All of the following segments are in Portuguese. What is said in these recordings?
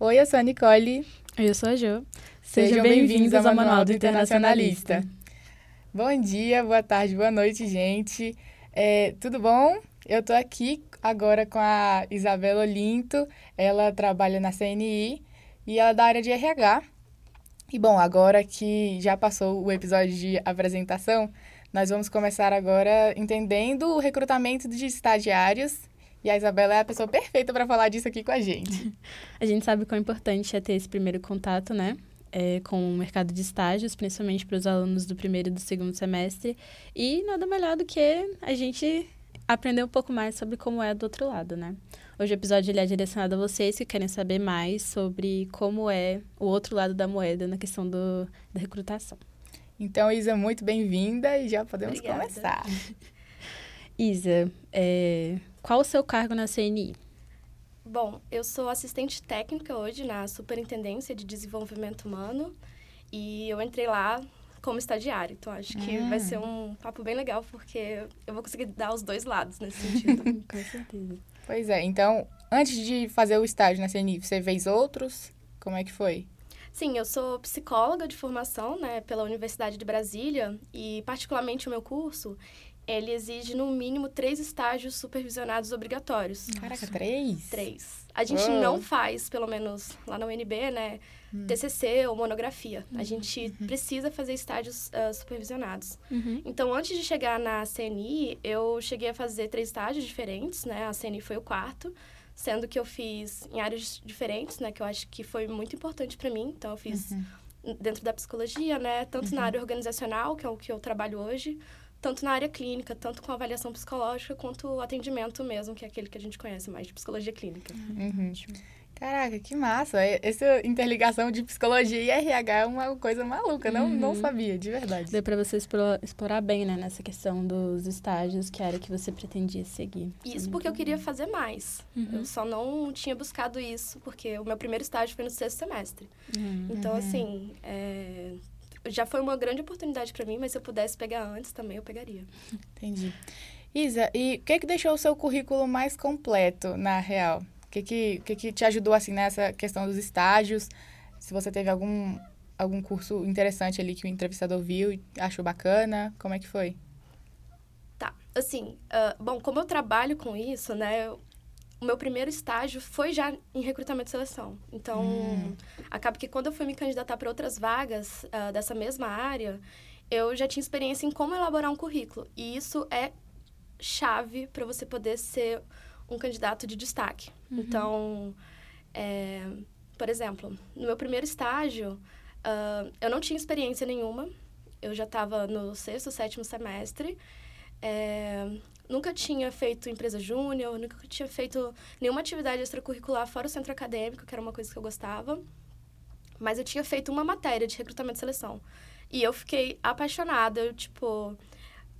Oi, eu sou a Nicole. Eu sou a Jo. Sejam, bem-vindos ao Manual do Internacionalista. Bom dia, boa tarde, boa noite, gente. É, tudo bom? Eu tô aqui agora com a Isabela Olinto. Ela trabalha na CNI e ela é da área de RH. E bom, agora que já passou o episódio de apresentação, nós vamos começar agora entendendo o recrutamento de estagiários. E a Isabela é a pessoa perfeita para falar disso aqui com a gente. a gente sabe quão importante é ter esse primeiro contato, né? É, com o mercado de estágios, principalmente para os alunos do primeiro e do segundo semestre. E nada melhor do que a gente aprender um pouco mais sobre como é do outro lado, né? Hoje o episódio ele é direcionado a vocês que querem saber mais sobre como é o outro lado da moeda na questão do, da recrutação. Então, Isa, muito bem-vinda e já podemos Obrigada. começar. Isa, é, qual o seu cargo na CNI? Bom, eu sou assistente técnica hoje na Superintendência de Desenvolvimento Humano e eu entrei lá como estagiário. Então, acho que ah. vai ser um papo bem legal, porque eu vou conseguir dar os dois lados nesse sentido. Com certeza. Pois é. Então, antes de fazer o estágio na CNI, você fez outros? Como é que foi? Sim, eu sou psicóloga de formação, né, pela Universidade de Brasília e particularmente o meu curso, ele exige no mínimo três estágios supervisionados obrigatórios. Caraca, três? Três. A gente oh. não faz, pelo menos lá na UNB, né, hum. TCC ou monografia. Uhum. A gente uhum. precisa fazer estágios uh, supervisionados. Uhum. Então, antes de chegar na CNI, eu cheguei a fazer três estágios diferentes, né? A CNI foi o quarto sendo que eu fiz em áreas diferentes, né, que eu acho que foi muito importante para mim. Então eu fiz uhum. dentro da psicologia, né, tanto uhum. na área organizacional, que é o que eu trabalho hoje, tanto na área clínica, tanto com avaliação psicológica, quanto atendimento mesmo, que é aquele que a gente conhece mais de psicologia clínica. Uhum. Caraca, que massa! Essa interligação de psicologia e RH é uma coisa maluca, não, uhum. não sabia, de verdade. Deu para você explorar, explorar, bem, né, nessa questão dos estágios, que era que você pretendia seguir. Isso porque eu queria fazer mais. Uhum. Eu só não tinha buscado isso, porque o meu primeiro estágio foi no sexto semestre. Uhum. Então, assim, é, já foi uma grande oportunidade para mim, mas se eu pudesse pegar antes também, eu pegaria. Entendi. Isa, e o que, que deixou o seu currículo mais completo, na real? que, que, que, que te ajudou, assim, nessa questão dos estágios? Se você teve algum, algum curso interessante ali que o entrevistador viu e achou bacana, como é que foi? Tá, assim, uh, bom, como eu trabalho com isso, né, o meu primeiro estágio foi já em recrutamento e seleção. Então, hum. acaba que quando eu fui me candidatar para outras vagas uh, dessa mesma área, eu já tinha experiência em como elaborar um currículo. E isso é chave para você poder ser um candidato de destaque. Uhum. Então, é, por exemplo, no meu primeiro estágio, uh, eu não tinha experiência nenhuma. Eu já estava no sexto, sétimo semestre. É, nunca tinha feito empresa júnior, nunca tinha feito nenhuma atividade extracurricular fora o centro acadêmico, que era uma coisa que eu gostava. Mas eu tinha feito uma matéria de recrutamento e seleção. E eu fiquei apaixonada. Eu, tipo,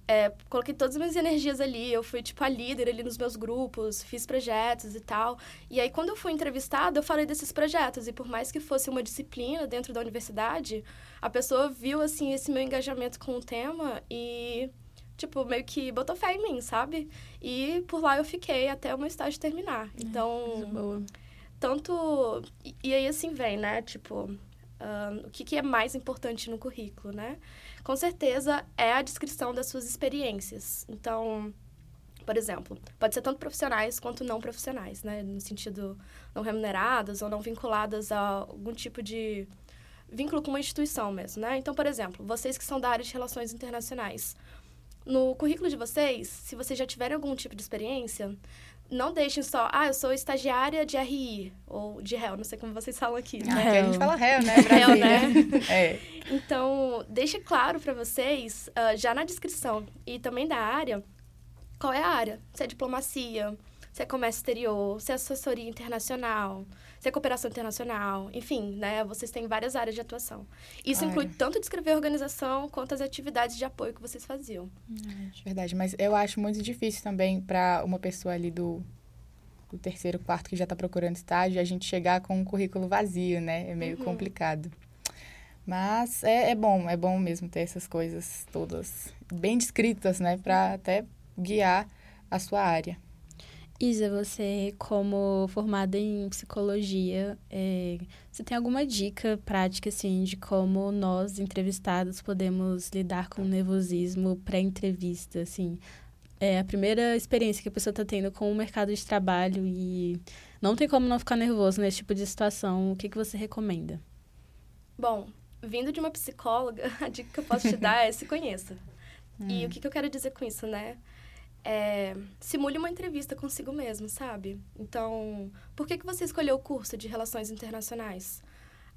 é, coloquei todas as minhas energias ali. Eu fui, tipo, a líder ali nos meus grupos, fiz projetos e tal. E aí, quando eu fui entrevistada, eu falei desses projetos. E por mais que fosse uma disciplina dentro da universidade, a pessoa viu, assim, esse meu engajamento com o tema e, tipo, meio que botou fé em mim, sabe? E por lá eu fiquei até o meu estágio terminar. É, então, boa. tanto... E, e aí, assim, vem, né? Tipo, o que, que é mais importante no currículo, né? com certeza é a descrição das suas experiências. Então, por exemplo, pode ser tanto profissionais quanto não profissionais, né? No sentido não remuneradas ou não vinculadas a algum tipo de vínculo com uma instituição mesmo, né? Então, por exemplo, vocês que são da área de relações internacionais, no currículo de vocês, se vocês já tiverem algum tipo de experiência, não deixem só, ah, eu sou estagiária de RI, ou de réu, não sei como vocês falam aqui. Né? Aqui a gente fala réu, né? réu, né? é. Então, deixe claro para vocês, uh, já na descrição e também da área, qual é a área. Se é diplomacia, se é comércio exterior, se é assessoria internacional, se é cooperação internacional, enfim, né? Vocês têm várias áreas de atuação. Isso inclui tanto descrever a organização quanto as atividades de apoio que vocês faziam. Hum, verdade, mas eu acho muito difícil também para uma pessoa ali do, do terceiro, quarto que já está procurando estágio, a gente chegar com um currículo vazio, né? É meio uhum. complicado. Mas é, é bom, é bom mesmo ter essas coisas todas bem descritas, né? Para até guiar a sua área. Isa, você, como formada em psicologia, é, você tem alguma dica prática, assim, de como nós, entrevistados, podemos lidar com o nervosismo pré-entrevista, assim? É a primeira experiência que a pessoa está tendo com o mercado de trabalho e não tem como não ficar nervoso nesse tipo de situação. O que, que você recomenda? Bom, vindo de uma psicóloga, a dica que eu posso te dar é se conheça. Hum. E o que, que eu quero dizer com isso, né? É, simule uma entrevista consigo mesmo, sabe? Então, por que, que você escolheu o curso de Relações Internacionais?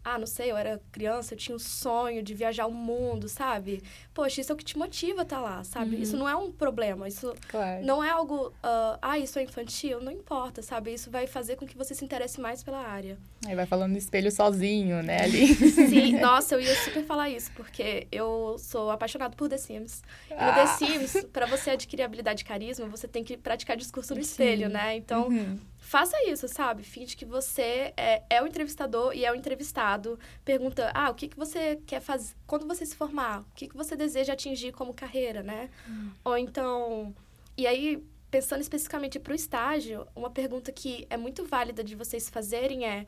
Ah, não sei, eu era criança, eu tinha um sonho de viajar o mundo, sabe? Poxa, isso é o que te motiva a estar tá lá, sabe? Uhum. Isso não é um problema, isso claro. não é algo, uh, ah, isso é infantil, não importa, sabe? Isso vai fazer com que você se interesse mais pela área. Aí vai falando no espelho sozinho, né, ali. Sim, nossa, eu ia super falar isso, porque eu sou apaixonado por The Sims. E no The ah. Sims, para você adquirir habilidade de carisma, você tem que praticar discurso no Sim. espelho, né? Então, uhum faça isso, sabe? Finge que você é, é, o entrevistador e é o entrevistado. Pergunta, ah, o que, que você quer fazer quando você se formar? O que, que você deseja atingir como carreira, né? Hum. Ou então... E aí, pensando especificamente para o estágio, uma pergunta que é muito válida de vocês fazerem é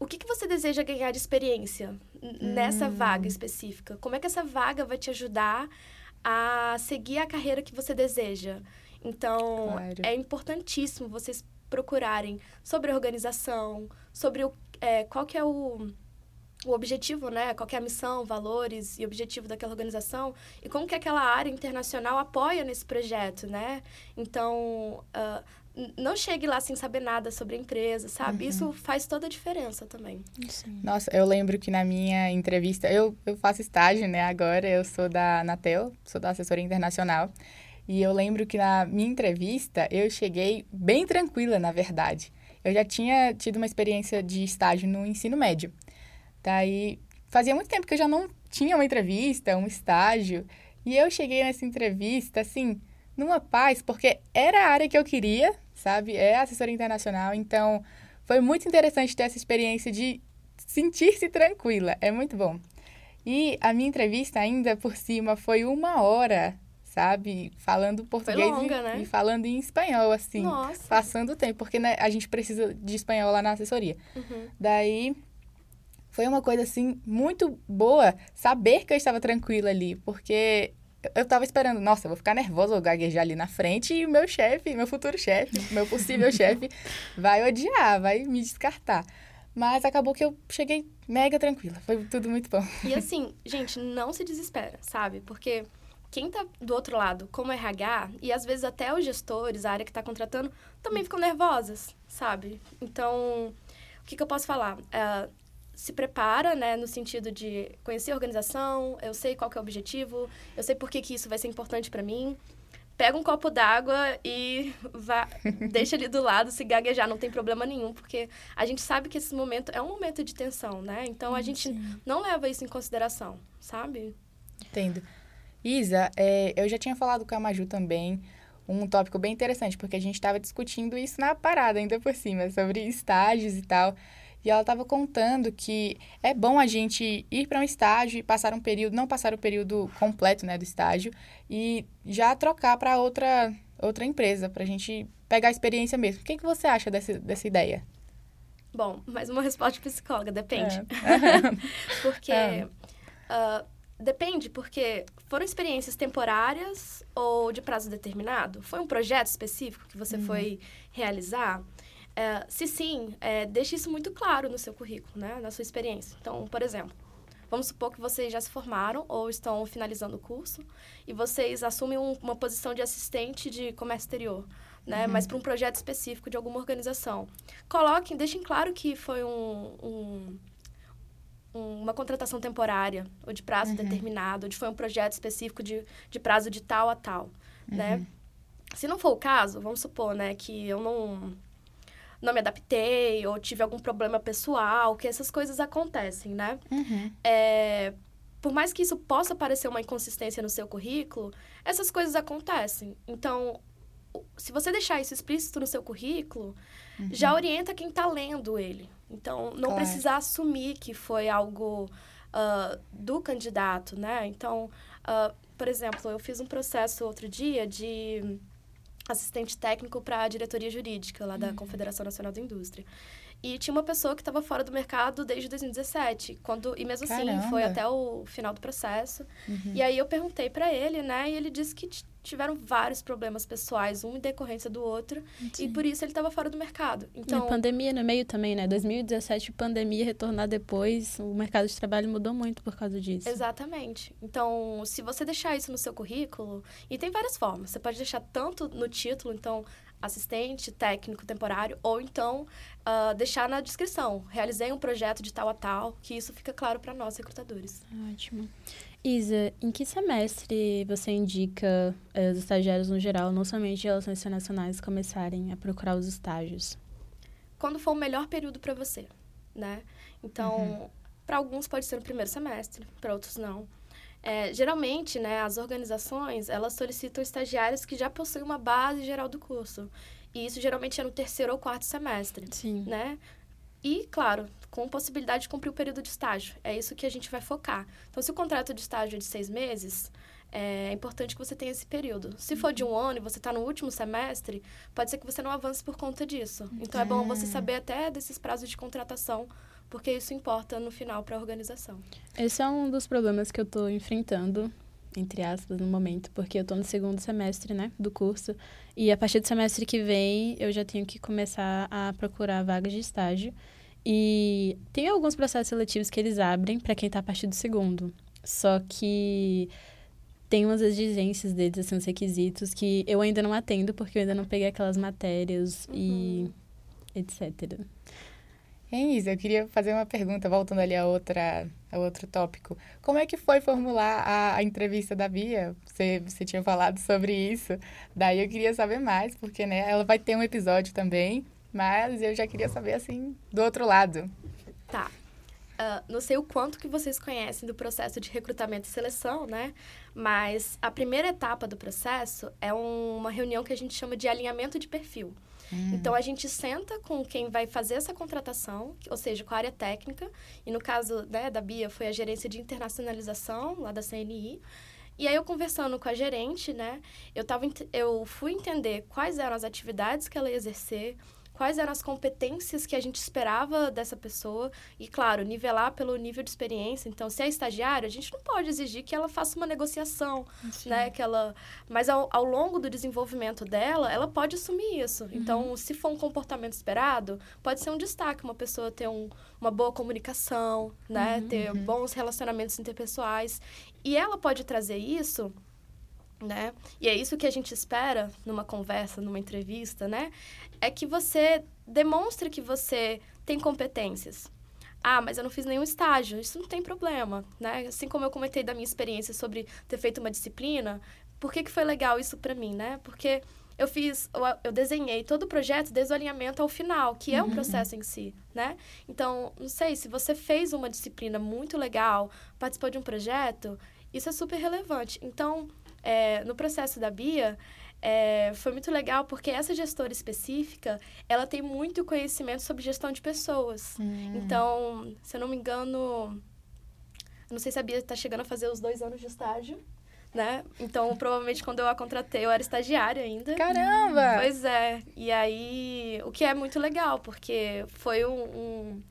o que, que você deseja ganhar de experiência nessa hum. vaga específica? Como é que essa vaga vai te ajudar a seguir a carreira que você deseja? Então, claro. é importantíssimo vocês procurarem sobre a organização, sobre o, é, qual que é o, o objetivo, né? Qual que é a missão, valores e objetivo daquela organização e como que aquela área internacional apoia nesse projeto, né? Então, uh, não chegue lá sem saber nada sobre a empresa, sabe? Uhum. Isso faz toda a diferença também. Sim. Nossa, eu lembro que na minha entrevista, eu, eu faço estágio, né? Agora eu sou da Natel, sou da assessoria internacional. E eu lembro que na minha entrevista eu cheguei bem tranquila, na verdade. Eu já tinha tido uma experiência de estágio no ensino médio. Daí fazia muito tempo que eu já não tinha uma entrevista, um estágio. E eu cheguei nessa entrevista, assim, numa paz, porque era a área que eu queria, sabe? É assessoria internacional. Então, foi muito interessante ter essa experiência de sentir-se tranquila. É muito bom. E a minha entrevista, ainda por cima, foi uma hora sabe? Falando português longa, e, né? e, falando em espanhol, assim. Nossa. Passando o tempo, porque né, a gente precisa de espanhol lá na assessoria. Uhum. Daí, foi uma coisa, assim, muito boa saber que eu estava tranquila ali, porque eu estava esperando, nossa, vou ficar nervosa, vou gaguejar ali na frente e o meu chefe, meu futuro chefe, meu possível chefe, vai odiar, vai me descartar. Mas acabou que eu cheguei mega tranquila. Foi tudo muito bom. E assim, gente, não se desespera, sabe? Porque quem está do outro lado, como RH, e às vezes até os gestores, a área que está contratando, também ficam nervosas, sabe? Então, o que, que eu posso falar? É, se prepara, né, no sentido de conhecer a organização, eu sei qual é o objetivo, eu sei por que, que isso vai ser importante para mim. Pega um copo d'água e vá, deixa ali do lado, se gaguejar, não tem problema nenhum, porque a gente sabe que esse momento é um momento de tensão, né? Então, a gente Sim. não leva isso em consideração, sabe? Entendo. Isa, é, eu já tinha falado com a Maju também um tópico bem interessante, porque a gente estava discutindo isso na parada ainda por cima, sobre estágios e tal. E ela estava contando que é bom a gente ir para um estágio e passar um período, não passar o período completo né, do estágio, e já trocar para outra, outra empresa, para a gente pegar a experiência mesmo. O que, que você acha dessa, dessa ideia? Bom, mais uma resposta de psicóloga, depende. É. porque. É. Uh, Depende, porque foram experiências temporárias ou de prazo determinado? Foi um projeto específico que você uhum. foi realizar? É, se sim, é, deixe isso muito claro no seu currículo, né? na sua experiência. Então, por exemplo, vamos supor que vocês já se formaram ou estão finalizando o curso e vocês assumem um, uma posição de assistente de comércio exterior. Né? Uhum. Mas para um projeto específico de alguma organização. Coloquem, deixem claro que foi um, um uma contratação temporária ou de prazo uhum. determinado, ou de foi um projeto específico de, de prazo de tal a tal, uhum. né? Se não for o caso, vamos supor, né, que eu não não me adaptei ou tive algum problema pessoal, que essas coisas acontecem, né? Uhum. É, por mais que isso possa parecer uma inconsistência no seu currículo, essas coisas acontecem. Então, se você deixar isso explícito no seu currículo, uhum. já orienta quem está lendo ele. Então, não claro. precisa assumir que foi algo uh, do candidato, né? Então, uh, por exemplo, eu fiz um processo outro dia de assistente técnico para a diretoria jurídica lá da uhum. Confederação Nacional da Indústria. E tinha uma pessoa que estava fora do mercado desde 2017, quando e mesmo assim Caramba. foi até o final do processo. Uhum. E aí eu perguntei para ele, né, e ele disse que tiveram vários problemas pessoais, um em decorrência do outro, Sim. e por isso ele estava fora do mercado. Então, e pandemia no meio também, né? 2017, pandemia, retornar depois, o mercado de trabalho mudou muito por causa disso. Exatamente. Então, se você deixar isso no seu currículo, e tem várias formas, você pode deixar tanto no título, então assistente técnico temporário, ou então uh, deixar na descrição. Realizei um projeto de tal a tal, que isso fica claro para nós, recrutadores. Ótimo. Isa, em que semestre você indica uh, os estagiários no geral, não somente de relações internacionais, começarem a procurar os estágios? Quando for o melhor período para você, né? Então, uhum. para alguns pode ser no primeiro semestre, para outros não. É, geralmente, né, as organizações, elas solicitam estagiários que já possuem uma base geral do curso. E isso geralmente é no terceiro ou quarto semestre, Sim. né? E, claro, com possibilidade de cumprir o período de estágio. É isso que a gente vai focar. Então, se o contrato de estágio é de seis meses, é importante que você tenha esse período. Se for de um ano e você está no último semestre, pode ser que você não avance por conta disso. Então, é bom você saber até desses prazos de contratação porque isso importa no final para a organização. Esse é um dos problemas que eu estou enfrentando, entre aspas, no momento, porque eu estou no segundo semestre, né, do curso, e a partir do semestre que vem eu já tenho que começar a procurar vagas de estágio. E tem alguns processos seletivos que eles abrem para quem está a partir do segundo. Só que tem umas exigências deles, assim, os requisitos que eu ainda não atendo, porque eu ainda não peguei aquelas matérias uhum. e etc. Hein, Isa, eu queria fazer uma pergunta, voltando ali a, outra, a outro tópico. Como é que foi formular a, a entrevista da Bia? Você, você tinha falado sobre isso, daí eu queria saber mais, porque né, ela vai ter um episódio também, mas eu já queria saber, assim, do outro lado. Tá. Uh, não sei o quanto que vocês conhecem do processo de recrutamento e seleção, né? Mas a primeira etapa do processo é um, uma reunião que a gente chama de alinhamento de perfil. Hum. Então, a gente senta com quem vai fazer essa contratação, ou seja, com a área técnica. E no caso né, da Bia, foi a gerência de internacionalização, lá da CNI. E aí, eu conversando com a gerente, né, eu, tava, eu fui entender quais eram as atividades que ela ia exercer, quais eram as competências que a gente esperava dessa pessoa e, claro, nivelar pelo nível de experiência. Então, se é estagiário, a gente não pode exigir que ela faça uma negociação, Sim. né? Que ela... Mas ao, ao longo do desenvolvimento dela, ela pode assumir isso. Uhum. Então, se for um comportamento esperado, pode ser um destaque uma pessoa ter um, uma boa comunicação, né? Uhum. Ter uhum. bons relacionamentos interpessoais. E ela pode trazer isso né? E é isso que a gente espera numa conversa, numa entrevista, né? É que você demonstre que você tem competências. Ah, mas eu não fiz nenhum estágio. Isso não tem problema, né? Assim como eu comentei da minha experiência sobre ter feito uma disciplina, por que, que foi legal isso para mim, né? Porque eu fiz, eu desenhei todo o projeto desde o alinhamento ao final, que é um uhum. processo em si, né? Então, não sei, se você fez uma disciplina muito legal, participou de um projeto, isso é super relevante. Então, é, no processo da Bia, é, foi muito legal porque essa gestora específica, ela tem muito conhecimento sobre gestão de pessoas. Hum. Então, se eu não me engano, não sei se a Bia está chegando a fazer os dois anos de estágio. Né? Então, provavelmente, quando eu a contratei, eu era estagiária ainda. Caramba! Pois é. E aí, o que é muito legal, porque foi um, um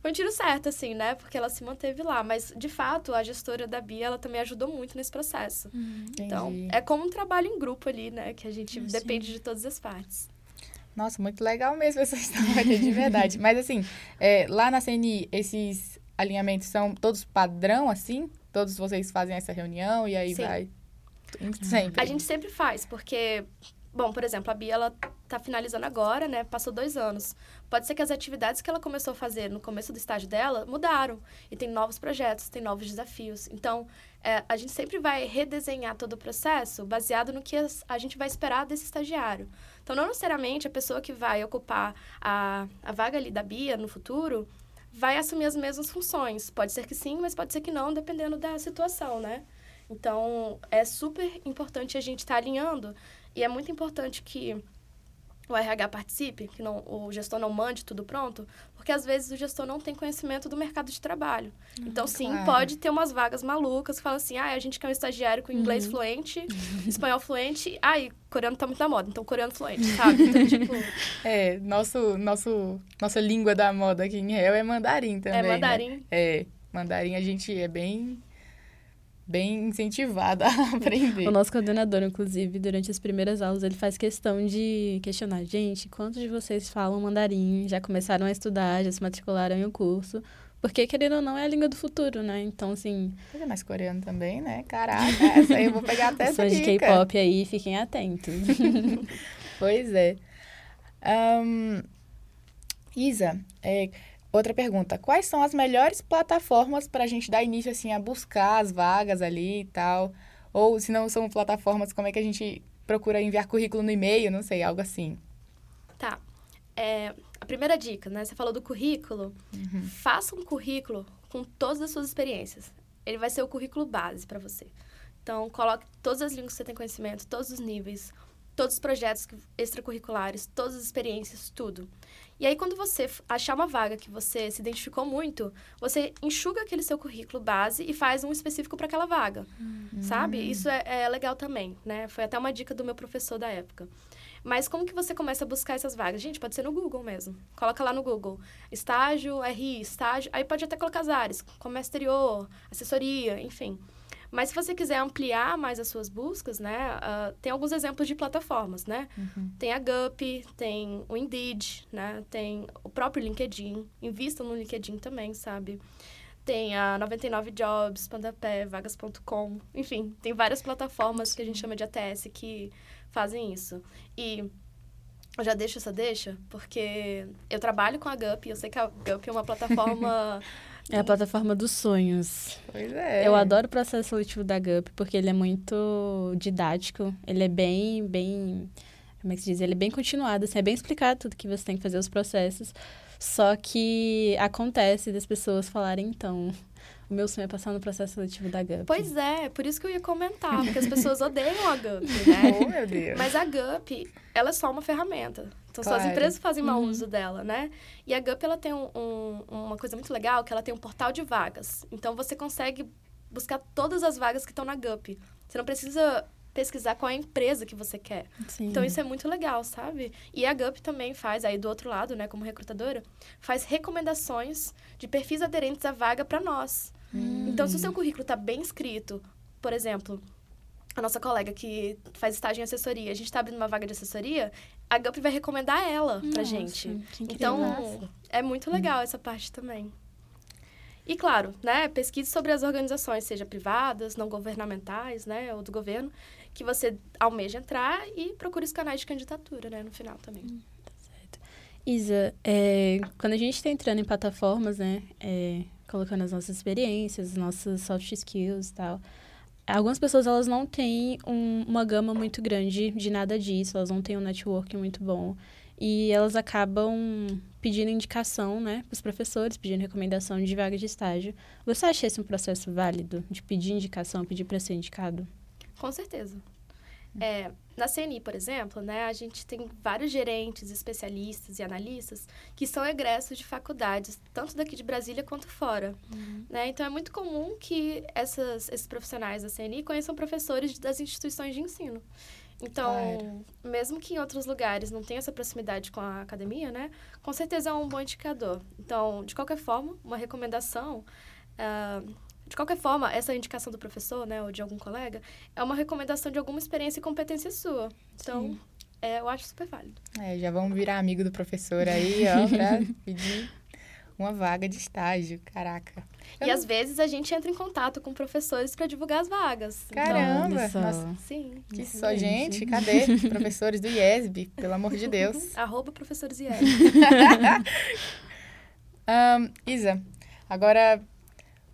foi um tiro certo, assim, né? Porque ela se manteve lá. Mas, de fato, a gestora da Bia, ela também ajudou muito nesse processo. Hum, então, é como um trabalho em grupo ali, né? Que a gente depende de todas as partes. Nossa, muito legal mesmo essa história, de verdade. Mas, assim, é, lá na CNI, esses alinhamentos são todos padrão, assim? Todos vocês fazem essa reunião e aí sim. vai... Sempre. A gente sempre faz, porque Bom, por exemplo, a Bia, ela tá finalizando agora, né? Passou dois anos. Pode ser que as atividades que ela começou a fazer no começo do estágio dela mudaram. E tem novos projetos, tem novos desafios. Então, é, a gente sempre vai redesenhar todo o processo baseado no que a gente vai esperar desse estagiário. Então, não necessariamente a pessoa que vai ocupar a, a vaga ali da Bia no futuro vai assumir as mesmas funções. Pode ser que sim, mas pode ser que não, dependendo da situação, né? Então, é super importante a gente estar tá alinhando e é muito importante que o RH participe, que não, o gestor não mande tudo pronto, porque às vezes o gestor não tem conhecimento do mercado de trabalho. Uhum, então, sim, claro. pode ter umas vagas malucas que falam assim: ah, a gente quer um estagiário com inglês uhum. fluente, espanhol fluente, ah, e coreano tá muito na moda, então coreano fluente, sabe? Então, tipo... É, nosso, nosso, nossa língua da moda aqui em Real é mandarim também. É mandarim. Né? É, mandarim a gente é bem bem incentivada a aprender. O nosso coordenador, inclusive, durante as primeiras aulas, ele faz questão de questionar, gente, quantos de vocês falam mandarim, já começaram a estudar, já se matricularam em um curso? Porque, querendo ou não, é a língua do futuro, né? Então, assim... Mas é mais coreano também, né? Caraca, essa aí eu vou pegar até essa de K-pop aí, fiquem atentos. pois é. Um, Isa, é, Outra pergunta: quais são as melhores plataformas para a gente dar início assim a buscar as vagas ali e tal? Ou se não são plataformas, como é que a gente procura enviar currículo no e-mail? Não sei, algo assim. Tá. É, a primeira dica, né? Você falou do currículo. Uhum. Faça um currículo com todas as suas experiências. Ele vai ser o currículo base para você. Então, coloque todas as línguas que você tem conhecimento, todos os níveis, todos os projetos extracurriculares, todas as experiências, tudo. E aí, quando você achar uma vaga que você se identificou muito, você enxuga aquele seu currículo base e faz um específico para aquela vaga, uhum. sabe? Isso é, é, legal também, né? Foi até uma dica do meu professor da época. Mas como que você começa a buscar essas vagas? Gente, pode ser no Google mesmo. Coloca lá no Google. Estágio, RI, estágio. Aí pode até colocar as áreas. Comércio exterior, assessoria, enfim. Mas se você quiser ampliar mais as suas buscas, né, uh, tem alguns exemplos de plataformas, né? Uhum. Tem a Gup, tem o Indeed, né? Tem o próprio LinkedIn. Invistam no LinkedIn também, sabe? Tem a 99 Jobs, Pandapé, Vagas.com. Enfim, tem várias plataformas que a gente chama de ATS que fazem isso. E eu já deixo essa deixa, porque eu trabalho com a Gup, eu sei que a Gup é uma plataforma É a plataforma dos sonhos. Pois é. Eu adoro o processo seletivo da GUP porque ele é muito didático, ele é bem, bem, como é que se diz? Ele é bem continuado, assim, é bem explicado tudo que você tem que fazer os processos. Só que acontece das pessoas falarem, então, o meu sonho é passar no processo seletivo da GUP. Pois é, por isso que eu ia comentar, porque as pessoas odeiam a GUP, né? Oh, meu Deus. Mas a GUP, ela é só uma ferramenta. Então, claro. só as empresas fazem mau uhum. uso dela, né? E a GUP, ela tem um, um, uma coisa muito legal, que ela tem um portal de vagas. Então, você consegue buscar todas as vagas que estão na GUP. Você não precisa pesquisar qual é a empresa que você quer. Sim. Então, isso é muito legal, sabe? E a GUP também faz, aí do outro lado, né, como recrutadora, faz recomendações de perfis aderentes à vaga para nós. Hum. Então, se o seu currículo está bem escrito, por exemplo, a nossa colega que faz estágio em assessoria, a gente está abrindo uma vaga de assessoria, a GUP vai recomendar ela para gente. Então, é muito legal essa parte também. E claro, né, pesquise sobre as organizações, seja privadas, não governamentais, né, ou do governo, que você almeja entrar e procure os canais de candidatura, né, no final também. Hum, tá certo. Isa, é, quando a gente está entrando em plataformas, né, é, colocando as nossas experiências, nossos soft skills e tal. Algumas pessoas, elas não têm um, uma gama muito grande de nada disso, elas não têm um networking muito bom. E elas acabam pedindo indicação, né, para os professores, pedindo recomendação de vaga de estágio. Você acha esse um processo válido, de pedir indicação, pedir para ser indicado? Com certeza. É, na CNI, por exemplo, né, a gente tem vários gerentes, especialistas e analistas que são egressos de faculdades, tanto daqui de Brasília quanto fora. Uhum. Né? Então, é muito comum que essas, esses profissionais da CNI conheçam professores das instituições de ensino. Então, claro. mesmo que em outros lugares não tenha essa proximidade com a academia, né, com certeza é um bom indicador. Então, de qualquer forma, uma recomendação uh, de qualquer forma, essa indicação do professor, né, ou de algum colega, é uma recomendação de alguma experiência e competência sua. Então, é, eu acho super válido. É, já vamos virar amigo do professor aí, ó, pra pedir uma vaga de estágio. Caraca. Eu e não... às vezes a gente entra em contato com professores para divulgar as vagas. Caramba! Então, Nossa, sim. Que só, gente, cadê? professores do IESB, pelo amor de Deus. Arroba professores IESB. um, Isa, agora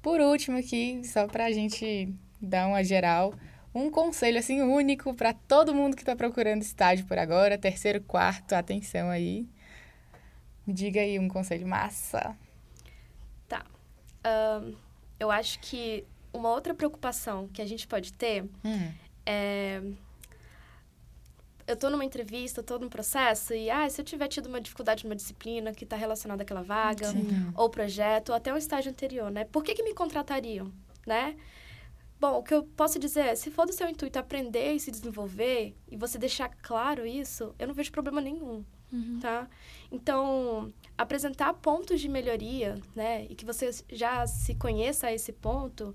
por último aqui, só para a gente dar uma geral, um conselho assim único para todo mundo que está procurando estágio por agora, terceiro, quarto, atenção aí. Me diga aí um conselho massa. Tá. Um, eu acho que uma outra preocupação que a gente pode ter hum. é eu tô numa entrevista, tô num processo e, ah, se eu tiver tido uma dificuldade numa disciplina que está relacionada àquela vaga, Sim. ou projeto, ou até um estágio anterior, né? Por que, que me contratariam, né? Bom, o que eu posso dizer é, se for do seu intuito aprender e se desenvolver, e você deixar claro isso, eu não vejo problema nenhum, uhum. tá? Então, apresentar pontos de melhoria, né, e que você já se conheça a esse ponto,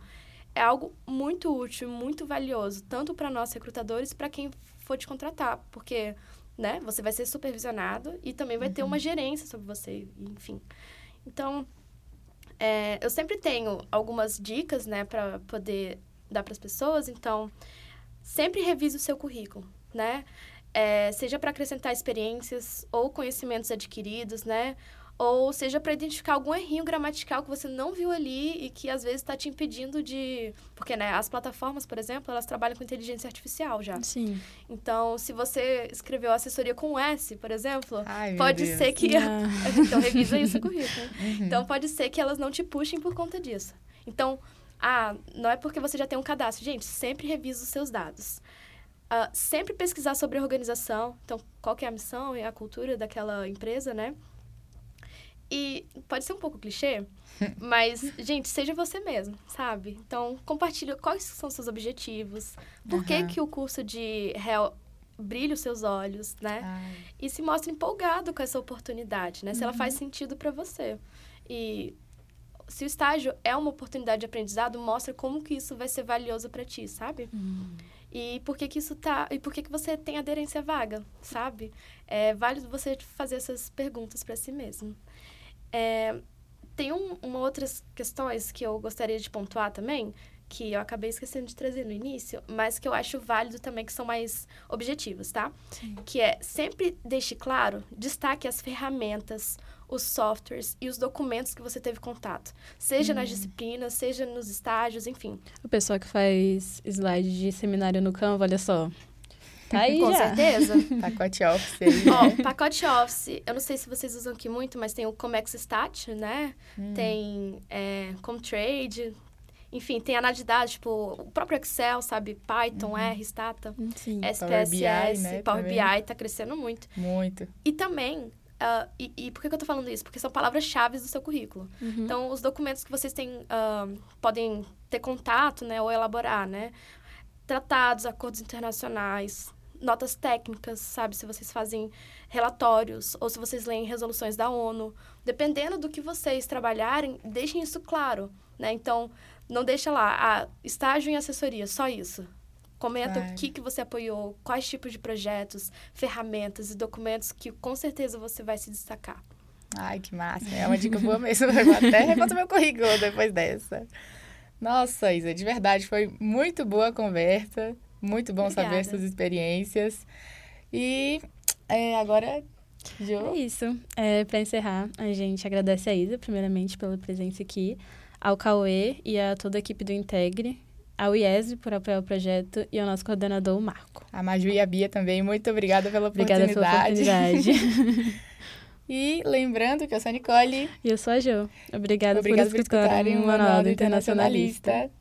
é algo muito útil, muito valioso, tanto para nós recrutadores, para quem for te contratar, porque, né, você vai ser supervisionado e também vai uhum. ter uma gerência sobre você, enfim. Então, é, eu sempre tenho algumas dicas, né, para poder dar para as pessoas. Então, sempre revise o seu currículo, né? É, seja para acrescentar experiências ou conhecimentos adquiridos, né? Ou seja para identificar algum errinho gramatical que você não viu ali e que às vezes está te impedindo de. Porque, né, as plataformas, por exemplo, elas trabalham com inteligência artificial já. Sim. Então, se você escreveu assessoria com S, por exemplo, Ai, pode Deus. ser que. então, revisa isso currículo. Uhum. Então, pode ser que elas não te puxem por conta disso. Então, ah, não é porque você já tem um cadastro. Gente, sempre revisa os seus dados. Uh, sempre pesquisar sobre a organização. Então, qual é a missão e a cultura daquela empresa, né? E pode ser um pouco clichê, mas, gente, seja você mesmo, sabe? Então, compartilhe quais são os seus objetivos, por uhum. que, que o curso de réu brilha os seus olhos, né? Ai. E se mostre empolgado com essa oportunidade, né? Se uhum. ela faz sentido para você. E se o estágio é uma oportunidade de aprendizado, mostra como que isso vai ser valioso para ti, sabe? Uhum. E por que que isso tá... E por que que você tem aderência vaga, sabe? É válido você fazer essas perguntas para si mesmo. É, tem um, uma outras questões que eu gostaria de pontuar também, que eu acabei esquecendo de trazer no início, mas que eu acho válido também, que são mais objetivos, tá? Sim. Que é, sempre deixe claro, destaque as ferramentas, os softwares e os documentos que você teve contato. Seja nas hum. disciplinas, seja nos estágios, enfim. O pessoal que faz slide de seminário no Canva, olha só. Tá aí Com já. certeza. pacote Office aí. Ó, pacote Office, eu não sei se vocês usam aqui muito, mas tem o Comex Stat, né? Hum. Tem é, Comtrade, enfim, tem análise de dados, tipo, o próprio Excel, sabe? Python, uhum. R, Stata, Sim. SPSS, Power BI, né, Power BI tá crescendo muito. Muito. E também Uh, e, e, por que, que eu tô falando isso? Porque são palavras-chave do seu currículo. Uhum. Então, os documentos que vocês têm, uh, podem ter contato, né, ou elaborar, né? Tratados, acordos internacionais, notas técnicas, sabe? Se vocês fazem relatórios ou se vocês leem resoluções da ONU. Dependendo do que vocês trabalharem, deixem isso claro, né? Então, não deixa lá, ah, estágio em assessoria, só isso. Comenta o que, que você apoiou, quais tipos de projetos, ferramentas e documentos que com certeza você vai se destacar. Ai, que massa. É uma dica boa mesmo. Eu vou até refazer meu currículo depois dessa. Nossa, Isa, de verdade, foi muito boa a conversa. Muito bom Obrigada. saber suas experiências. E é, agora, Jo. É isso. É, Para encerrar, a gente agradece a Isa, primeiramente, pela presença aqui, ao Cauê e a toda a equipe do Integre, ao IESB por apoiar o projeto e ao nosso coordenador, o Marco. A Maju e a Bia também, muito obrigada pela oportunidade. Obrigada pela oportunidade. e lembrando que eu sou a Nicole. E eu sou a Jo. Obrigada, Obrigada por, escutarem o Manual do Internacionalista. internacionalista.